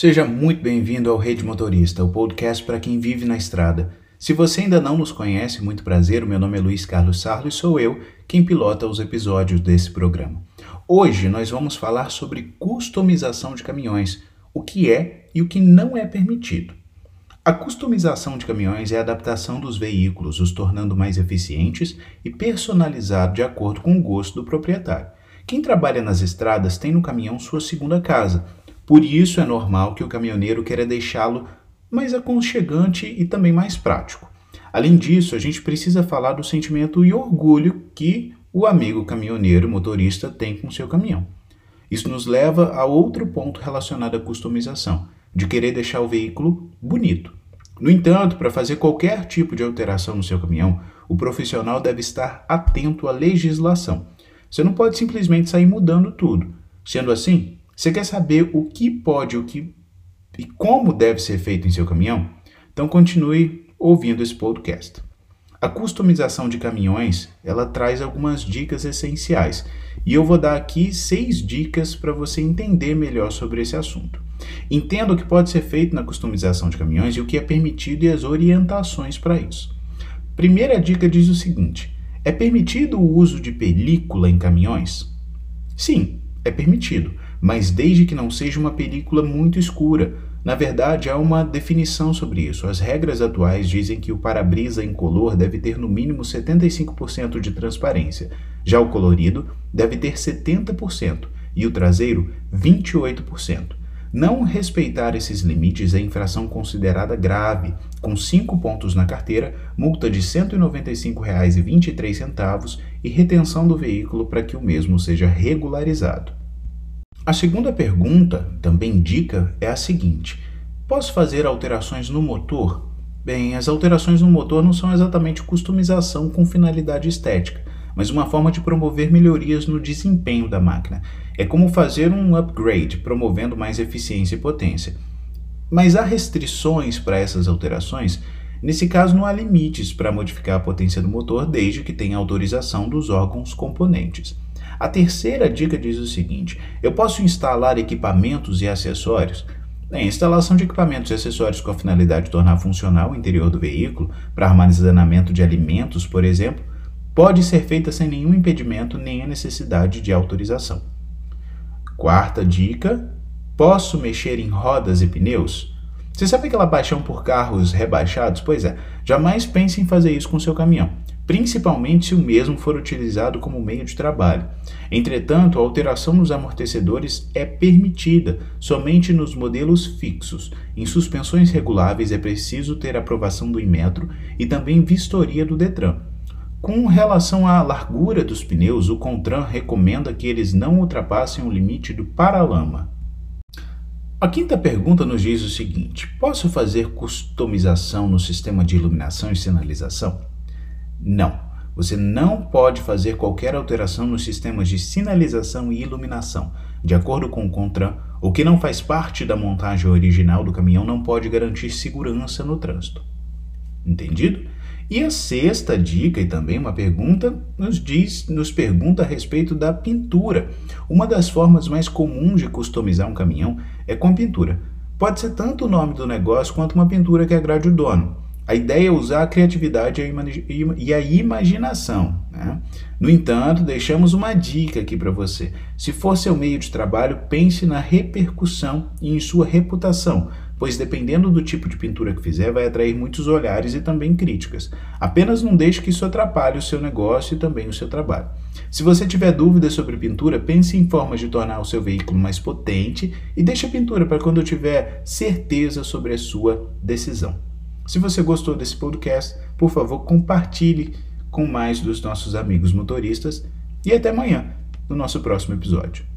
Seja muito bem-vindo ao Rede Motorista, o podcast para quem vive na estrada. Se você ainda não nos conhece, muito prazer, o meu nome é Luiz Carlos Sarlo e sou eu quem pilota os episódios desse programa. Hoje nós vamos falar sobre customização de caminhões, o que é e o que não é permitido. A customização de caminhões é a adaptação dos veículos, os tornando mais eficientes e personalizados de acordo com o gosto do proprietário. Quem trabalha nas estradas tem no caminhão sua segunda casa por isso é normal que o caminhoneiro queira deixá-lo mais aconchegante e também mais prático. Além disso, a gente precisa falar do sentimento e orgulho que o amigo caminhoneiro motorista tem com seu caminhão. Isso nos leva a outro ponto relacionado à customização, de querer deixar o veículo bonito. No entanto, para fazer qualquer tipo de alteração no seu caminhão, o profissional deve estar atento à legislação. Você não pode simplesmente sair mudando tudo. Sendo assim, você quer saber o que pode o que e como deve ser feito em seu caminhão? Então continue ouvindo esse podcast. A customização de caminhões, ela traz algumas dicas essenciais e eu vou dar aqui seis dicas para você entender melhor sobre esse assunto. Entenda o que pode ser feito na customização de caminhões e o que é permitido e as orientações para isso. Primeira dica diz o seguinte: é permitido o uso de película em caminhões? Sim, é permitido mas desde que não seja uma película muito escura. Na verdade, há uma definição sobre isso. As regras atuais dizem que o para-brisa incolor deve ter no mínimo 75% de transparência, já o colorido deve ter 70% e o traseiro 28%. Não respeitar esses limites é infração considerada grave, com 5 pontos na carteira, multa de R$ 195,23 e retenção do veículo para que o mesmo seja regularizado. A segunda pergunta, também dica, é a seguinte: posso fazer alterações no motor? Bem, as alterações no motor não são exatamente customização com finalidade estética, mas uma forma de promover melhorias no desempenho da máquina. É como fazer um upgrade, promovendo mais eficiência e potência. Mas há restrições para essas alterações? Nesse caso, não há limites para modificar a potência do motor desde que tenha autorização dos órgãos componentes. A terceira dica diz o seguinte: eu posso instalar equipamentos e acessórios? A instalação de equipamentos e acessórios com a finalidade de tornar funcional o interior do veículo, para armazenamento de alimentos, por exemplo, pode ser feita sem nenhum impedimento nem a necessidade de autorização. Quarta dica: posso mexer em rodas e pneus? Você sabe aquela paixão por carros rebaixados? Pois é, jamais pense em fazer isso com seu caminhão principalmente se o mesmo for utilizado como meio de trabalho. Entretanto, a alteração nos amortecedores é permitida somente nos modelos fixos. Em suspensões reguláveis é preciso ter aprovação do Inmetro e também vistoria do Detran. Com relação à largura dos pneus, o Contran recomenda que eles não ultrapassem o limite do paralama. A quinta pergunta nos diz o seguinte: posso fazer customização no sistema de iluminação e sinalização? Não. Você não pode fazer qualquer alteração nos sistemas de sinalização e iluminação. De acordo com o CONTRAN, o que não faz parte da montagem original do caminhão não pode garantir segurança no trânsito. Entendido? E a sexta dica e também uma pergunta nos diz, nos pergunta a respeito da pintura. Uma das formas mais comuns de customizar um caminhão é com pintura. Pode ser tanto o nome do negócio quanto uma pintura que agrade o dono. A ideia é usar a criatividade e a imaginação. Né? No entanto, deixamos uma dica aqui para você. Se for seu meio de trabalho, pense na repercussão e em sua reputação, pois dependendo do tipo de pintura que fizer, vai atrair muitos olhares e também críticas. Apenas não deixe que isso atrapalhe o seu negócio e também o seu trabalho. Se você tiver dúvidas sobre pintura, pense em formas de tornar o seu veículo mais potente e deixe a pintura para quando tiver certeza sobre a sua decisão. Se você gostou desse podcast, por favor, compartilhe com mais dos nossos amigos motoristas e até amanhã no nosso próximo episódio.